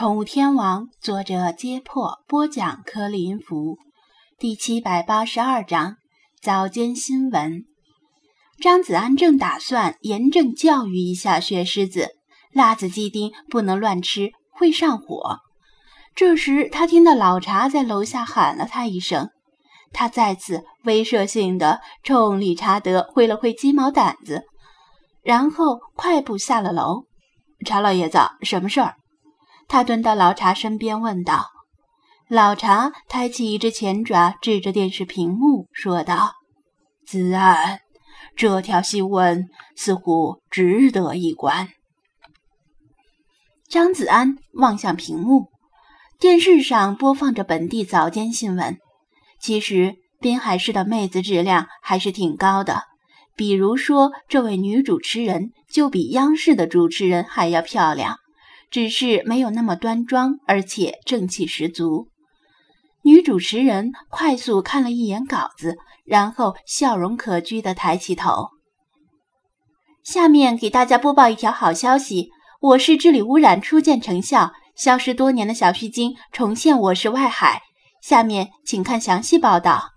宠物天王，作者：揭破，播讲：柯林福，第七百八十二章早间新闻。张子安正打算严正教育一下雪狮子，辣子鸡丁不能乱吃，会上火。这时，他听到老茶在楼下喊了他一声，他再次威慑性的冲理查德挥了挥鸡毛掸子，然后快步下了楼。查老爷子，什么事儿？他蹲到老茶身边问道：“老茶抬起一只前爪，指着电视屏幕说道：‘子安，这条新闻似乎值得一观。’”张子安望向屏幕，电视上播放着本地早间新闻。其实滨海市的妹子质量还是挺高的，比如说这位女主持人就比央视的主持人还要漂亮。只是没有那么端庄，而且正气十足。女主持人快速看了一眼稿子，然后笑容可掬地抬起头。下面给大家播报一条好消息：我市治理污染初见成效，消失多年的小须鲸重现我市外海。下面请看详细报道。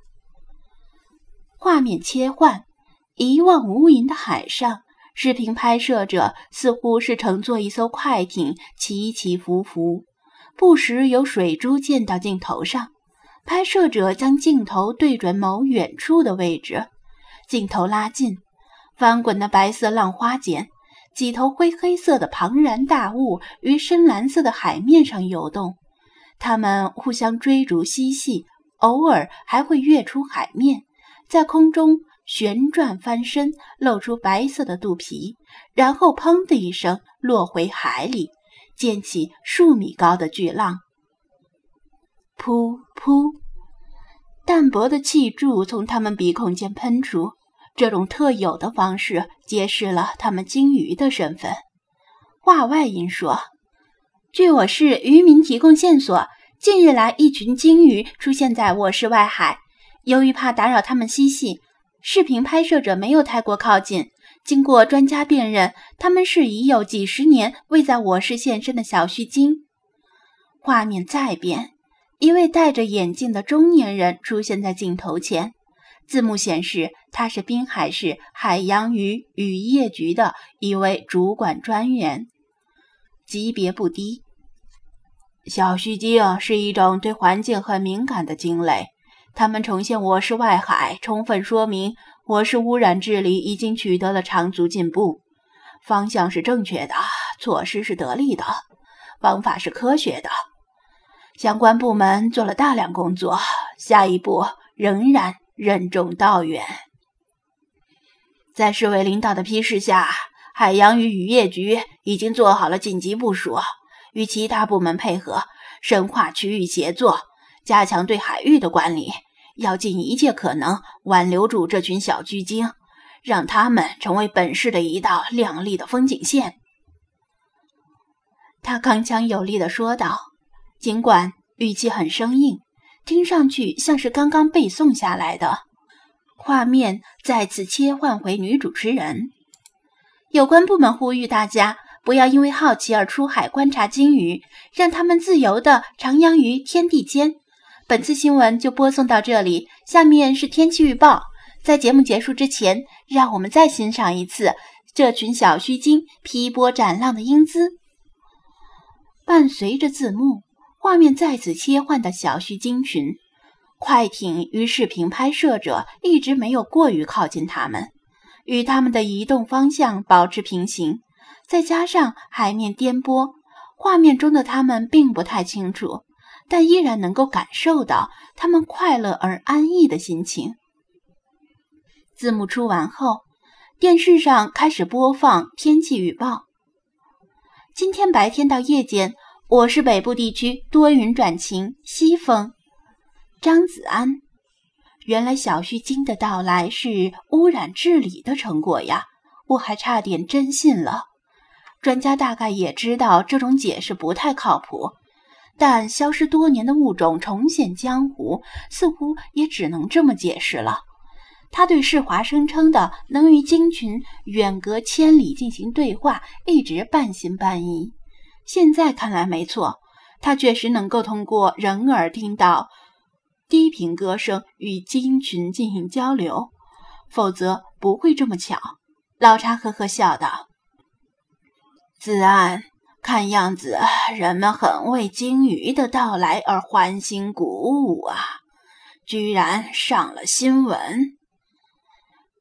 画面切换，一望无垠的海上。视频拍摄者似乎是乘坐一艘快艇，起起伏伏，不时有水珠溅到镜头上。拍摄者将镜头对准某远处的位置，镜头拉近，翻滚的白色浪花间，几头灰黑色的庞然大物于深蓝色的海面上游动，它们互相追逐嬉戏，偶尔还会跃出海面，在空中。旋转翻身，露出白色的肚皮，然后砰的一声落回海里，溅起数米高的巨浪。噗噗，淡薄的气柱从它们鼻孔间喷出，这种特有的方式揭示了它们鲸鱼的身份。话外音说：“据我市渔民提供线索，近日来一群鲸鱼出现在我市外海，由于怕打扰它们嬉戏。”视频拍摄者没有太过靠近。经过专家辨认，他们是已有几十年未在我市现身的小须鲸。画面再变，一位戴着眼镜的中年人出现在镜头前。字幕显示，他是滨海市海洋鱼渔业局的一位主管专员，级别不低。小须鲸是一种对环境很敏感的鲸类。他们重现我市外海，充分说明我市污染治理已经取得了长足进步，方向是正确的，措施是得力的，方法是科学的。相关部门做了大量工作，下一步仍然任重道远。在市委领导的批示下，海洋与渔业局已经做好了紧急部署，与其他部门配合，深化区域协作。加强对海域的管理，要尽一切可能挽留住这群小巨鲸，让他们成为本市的一道亮丽的风景线。他铿锵有力地说道，尽管语气很生硬，听上去像是刚刚背诵下来的。画面再次切换回女主持人，有关部门呼吁大家。不要因为好奇而出海观察鲸鱼，让它们自由地徜徉于天地间。本次新闻就播送到这里，下面是天气预报。在节目结束之前，让我们再欣赏一次这群小须鲸劈波斩浪的英姿。伴随着字幕，画面再次切换到小须鲸群。快艇与视频拍摄者一直没有过于靠近它们，与它们的移动方向保持平行。再加上海面颠簸，画面中的它们并不太清楚。但依然能够感受到他们快乐而安逸的心情。字幕出完后，电视上开始播放天气预报。今天白天到夜间，我市北部地区多云转晴，西风。张子安，原来小须鲸的到来是污染治理的成果呀！我还差点真信了。专家大概也知道这种解释不太靠谱。但消失多年的物种重现江湖，似乎也只能这么解释了。他对世华声称的能与鲸群远隔千里进行对话，一直半信半疑。现在看来没错，他确实能够通过人耳听到低频歌声与鲸群进行交流，否则不会这么巧。老查呵呵笑道：“子安，看样子人们很为鲸鱼的到来而欢欣鼓舞啊，居然上了新闻。”“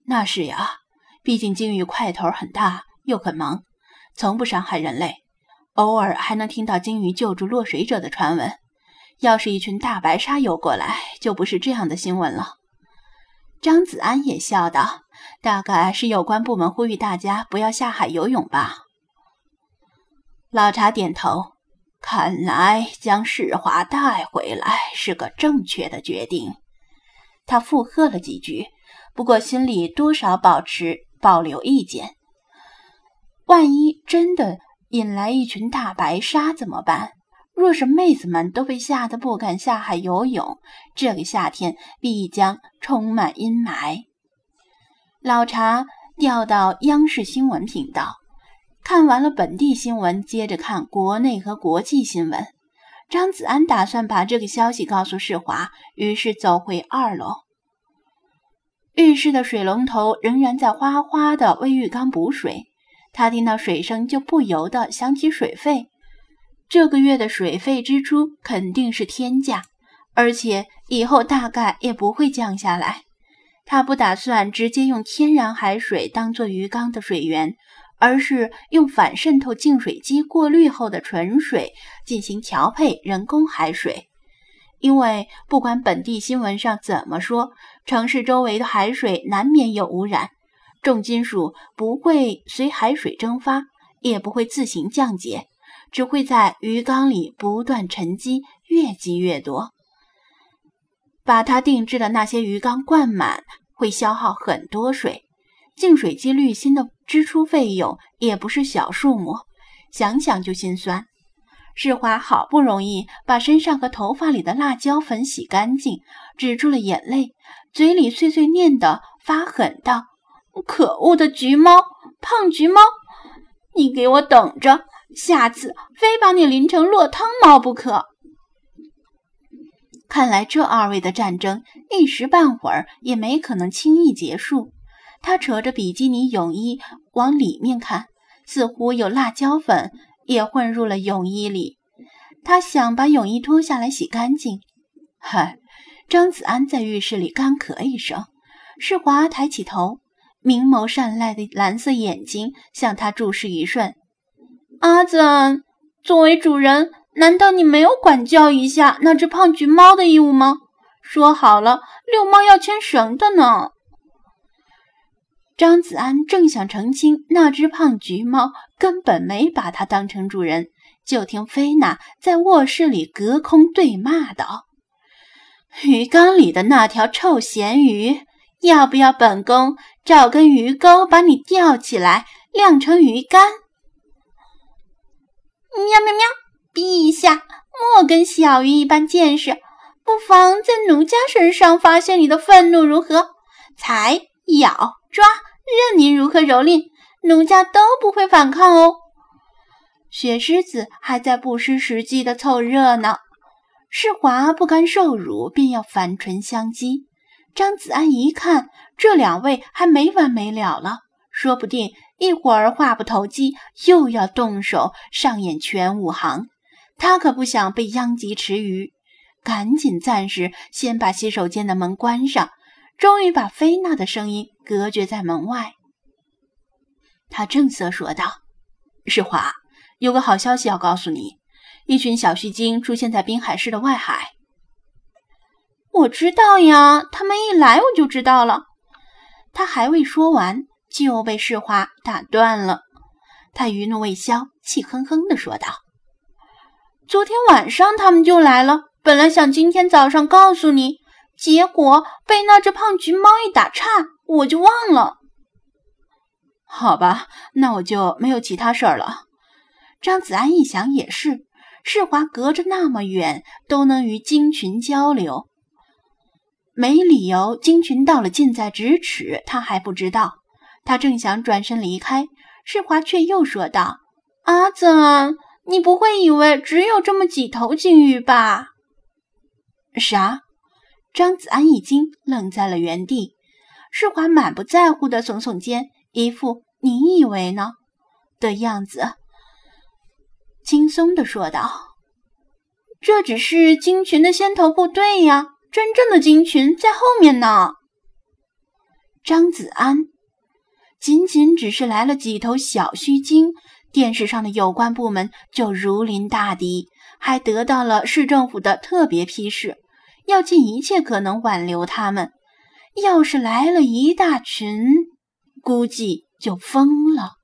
那是呀，毕竟鲸鱼块头很大，又很忙，从不伤害人类。”偶尔还能听到鲸鱼救助落水者的传闻，要是一群大白鲨游过来，就不是这样的新闻了。张子安也笑道：“大概是有关部门呼吁大家不要下海游泳吧。”老茶点头，看来将世华带回来是个正确的决定。他附和了几句，不过心里多少保持保留意见。万一真的……引来一群大白鲨怎么办？若是妹子们都被吓得不敢下海游泳，这个夏天必将充满阴霾。老茶调到央视新闻频道，看完了本地新闻，接着看国内和国际新闻。张子安打算把这个消息告诉世华，于是走回二楼。浴室的水龙头仍然在哗哗地为浴缸补水。他听到水声，就不由得想起水费。这个月的水费支出肯定是天价，而且以后大概也不会降下来。他不打算直接用天然海水当做鱼缸的水源，而是用反渗透净水机过滤后的纯水进行调配人工海水。因为不管本地新闻上怎么说，城市周围的海水难免有污染。重金属不会随海水蒸发，也不会自行降解，只会在鱼缸里不断沉积，越积越多。把它定制的那些鱼缸灌满，会消耗很多水。净水机滤芯的支出费用也不是小数目，想想就心酸。世华好不容易把身上和头发里的辣椒粉洗干净，止住了眼泪，嘴里碎碎念的发狠道。可恶的橘猫，胖橘猫，你给我等着，下次非把你淋成落汤猫不可！看来这二位的战争一时半会儿也没可能轻易结束。他扯着比基尼泳衣往里面看，似乎有辣椒粉也混入了泳衣里。他想把泳衣脱下来洗干净。嗨，张子安在浴室里干咳一声，世华抬起头。明眸善睐的蓝色眼睛向他注视一瞬。阿紫，作为主人，难道你没有管教一下那只胖橘猫的义务吗？说好了，遛猫要牵绳的呢。张子安正想澄清，那只胖橘猫根本没把它当成主人，就听菲娜在卧室里隔空对骂道：“鱼缸里的那条臭咸鱼！”要不要本宫找根鱼钩把你吊起来，晾成鱼干？喵喵喵！陛下莫跟小鱼一般见识，不妨在奴家身上发泄你的愤怒，如何？踩、咬、抓，任您如何蹂躏，奴家都不会反抗哦。雪狮子还在不失时机的凑热闹，世华不甘受辱，便要反唇相讥。张子安一看，这两位还没完没了了，说不定一会儿话不投机，又要动手上演全武行。他可不想被殃及池鱼，赶紧暂时先把洗手间的门关上，终于把菲娜的声音隔绝在门外。他正色说道：“世华，有个好消息要告诉你，一群小须鲸出现在滨海市的外海。”我知道呀，他们一来我就知道了。他还未说完，就被世华打断了。他余怒未消，气哼哼地说道：“昨天晚上他们就来了，本来想今天早上告诉你，结果被那只胖橘猫一打岔，我就忘了。”好吧，那我就没有其他事儿了。张子安一想也是，世华隔着那么远都能与鲸群交流。没理由，鲸群到了近在咫尺，他还不知道。他正想转身离开，世华却又说道：“阿紫，你不会以为只有这么几头金鱼吧？啥？张子安一惊，愣在了原地。世华满不在乎的耸耸肩，一副“你以为呢”的样子，轻松的说道：“这只是鲸群的先头部队呀，真正的鲸群在后面呢。”张子安，仅仅只是来了几头小须鲸，电视上的有关部门就如临大敌，还得到了市政府的特别批示，要尽一切可能挽留他们。要是来了一大群，估计就疯了。